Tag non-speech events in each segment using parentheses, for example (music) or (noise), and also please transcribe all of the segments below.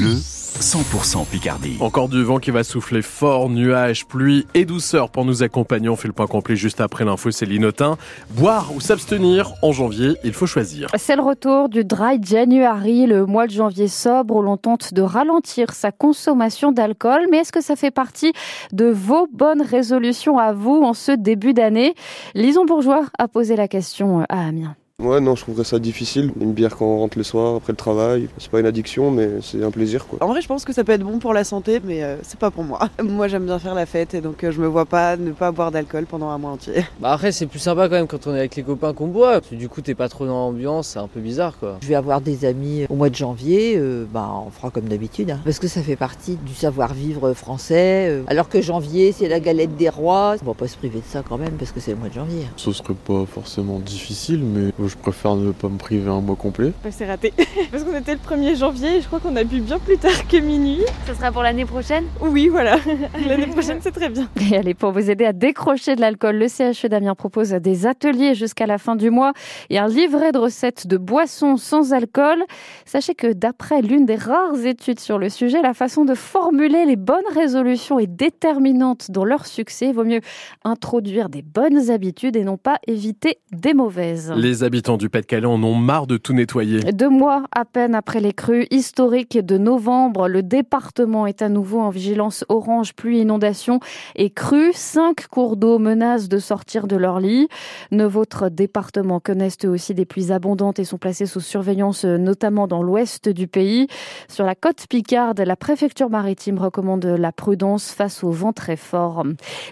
Bleu, 100% Picardie. Encore du vent qui va souffler fort, nuages, pluie et douceur pour nous accompagner. On fait le point complet juste après l'info, c'est Linotin. Boire ou s'abstenir en janvier, il faut choisir. C'est le retour du Dry January, le mois de janvier sobre où l'on tente de ralentir sa consommation d'alcool. Mais est-ce que ça fait partie de vos bonnes résolutions à vous en ce début d'année? Lison Bourgeois a posé la question à Amiens. Ouais, non, je trouverais ça difficile. Une bière quand on rentre le soir après le travail, c'est pas une addiction, mais c'est un plaisir quoi. En vrai, je pense que ça peut être bon pour la santé, mais euh, c'est pas pour moi. (laughs) moi, j'aime bien faire la fête et donc euh, je me vois pas ne pas boire d'alcool pendant un mois entier. (laughs) Bah après, c'est plus sympa quand même quand on est avec les copains qu'on boit. Du coup, t'es pas trop dans l'ambiance, c'est un peu bizarre quoi. Je vais avoir des amis au mois de janvier, euh, bah on fera comme d'habitude, hein. parce que ça fait partie du savoir-vivre français. euh. alors que janvier, c'est la galette des rois. On va pas se priver de ça quand même, parce que c'est le mois de janvier. Ce serait pas forcément difficile, mais je préfère ne pas me priver un mois complet. Bah, c'est raté. (laughs) Parce qu'on était le 1er janvier et je crois qu'on a bu bien plus tard que minuit. Ce sera pour l'année prochaine Oui, voilà. (laughs) L'année prochaine, c'est très bien. Et allez, pour vous aider à décrocher de l'alcool, le CHE d'Amiens propose des ateliers jusqu'à la fin du mois et un livret de recettes de boissons sans alcool. Sachez que d'après l'une des rares études sur le sujet, la façon de formuler les bonnes résolutions est déterminante dans leur succès. Il vaut mieux introduire des bonnes habitudes et non pas éviter des mauvaises. Les habitants du Pas-de-Calais en ont marre de tout nettoyer. Deux mois à peine après les crues historiques de novembre, le département est à nouveau en vigilance orange, pluie, inondation et crue. Cinq cours d'eau menacent de sortir de leur lit. Neuf autres départements connaissent aussi des pluies abondantes et sont placés sous surveillance, notamment dans l'ouest du pays. Sur la côte Picarde, la préfecture maritime recommande la prudence face au vent très fort.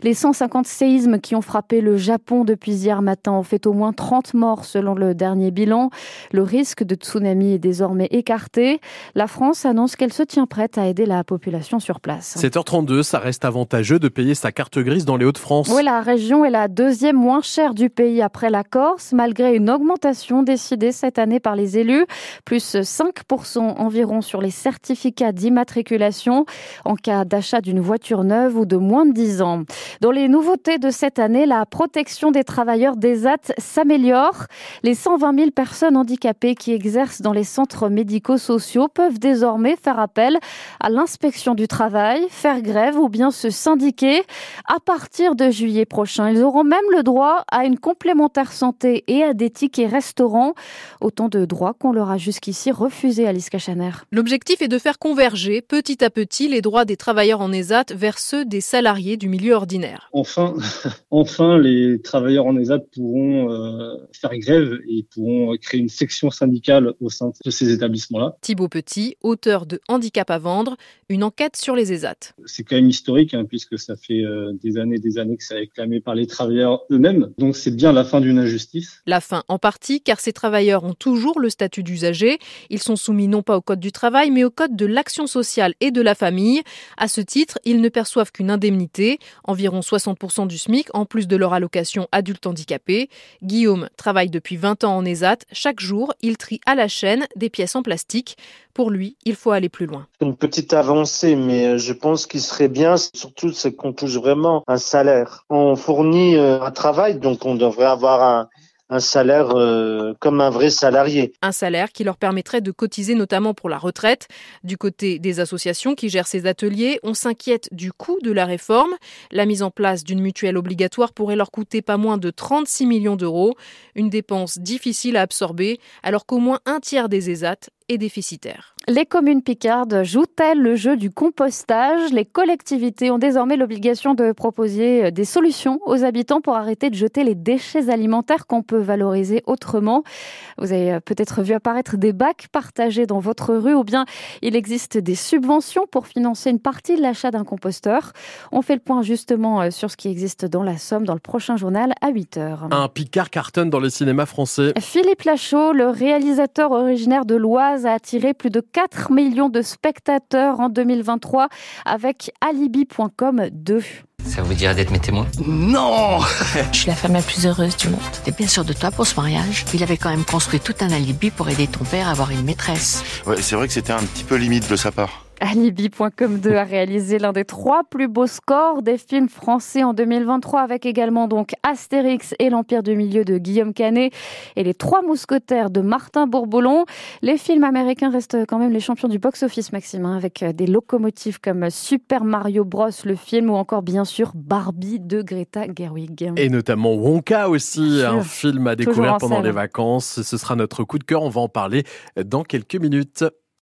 Les 150 séismes qui ont frappé le Japon depuis hier matin ont fait au moins 30 morts selon le dernier bilan. Le risque de tsunami est désormais écarté. La France annonce qu'elle se tient prête à aider la population sur place. 7h32, ça reste avantageux de payer sa carte grise dans les Hauts-de-France. Oui, la région est la deuxième moins chère du pays après la Corse, malgré une augmentation décidée cette année par les élus, plus 5% environ sur les certificats d'immatriculation en cas d'achat d'une voiture neuve ou de moins de 10 ans. Dans les nouveautés de cette année, la protection des travailleurs des AT s'améliore. Les 120 000 personnes handicapées qui exercent dans les centres médico-sociaux peuvent désormais faire appel à l'inspection du travail, faire grève ou bien se syndiquer. À partir de juillet prochain, ils auront même le droit à une complémentaire santé et à des tickets restaurants. Autant de droits qu'on leur a jusqu'ici refusés, Alice Cachaner. L'objectif est de faire converger petit à petit les droits des travailleurs en ESAT vers ceux des salariés du milieu ordinaire. Enfin, (laughs) enfin, les travailleurs en ESAT pourront euh, faire grève et pourront créer une section syndicale au sein de ces établissements-là. Thibaut Petit, auteur de Handicap à vendre, une enquête sur les ESAT. C'est quand même historique hein, puisque ça fait euh, des années, des années que c'est réclamé par les travailleurs eux-mêmes. Donc c'est bien la fin d'une injustice. La fin en partie car ces travailleurs ont toujours le statut d'usager. Ils sont soumis non pas au code du travail mais au code de l'action sociale et de la famille. À ce titre, ils ne perçoivent qu'une indemnité, environ 60% du SMIC en plus de leur allocation adulte handicapé. Guillaume travaille depuis 20 ans en ESAT. Chaque jour, il trie à la chaîne des pièces en plastique. Pour lui, il faut aller plus loin. Une petite avancée, mais je pense qu'il serait bien, surtout, c'est qu'on touche vraiment un salaire. On fournit un travail, donc on devrait avoir un, un salaire euh, comme un vrai salarié. Un salaire qui leur permettrait de cotiser notamment pour la retraite. Du côté des associations qui gèrent ces ateliers, on s'inquiète du coût de la réforme. La mise en place d'une mutuelle obligatoire pourrait leur coûter pas moins de 36 millions d'euros, une dépense difficile à absorber alors qu'au moins un tiers des ESAT déficitaire. Les communes picardes jouent-elles le jeu du compostage? Les collectivités ont désormais l'obligation de proposer des solutions aux habitants pour arrêter de jeter les déchets alimentaires qu'on peut valoriser autrement. Vous avez peut-être vu apparaître des bacs partagés dans votre rue ou bien il existe des subventions pour financer une partie de l'achat d'un composteur. On fait le point justement sur ce qui existe dans la Somme dans le prochain journal à 8h. Un Picard cartonne dans le cinéma français. Philippe Lachaud, le réalisateur originaire de l'Oise, a attiré plus de 4 millions de spectateurs en 2023 avec Alibi.com 2. Ça vous dirait d'être mes témoins? Non Je suis la femme la plus heureuse du monde. T'es bien sûr de toi pour ce mariage Il avait quand même construit tout un alibi pour aider ton père à avoir une maîtresse. Ouais, c'est vrai que c'était un petit peu limite de sa part. Alibi.com 2 a réalisé l'un des trois plus beaux scores des films français en 2023 avec également donc Astérix et l'Empire du Milieu de Guillaume Canet et les Trois Mousquetaires de Martin Bourboulon. Les films américains restent quand même les champions du box-office, Maxime, hein, avec des locomotives comme Super Mario Bros, le film, ou encore bien sûr Barbie de Greta Gerwig. Et notamment Wonka aussi, un film à découvrir pendant les vacances. Ce sera notre coup de cœur. On va en parler dans quelques minutes.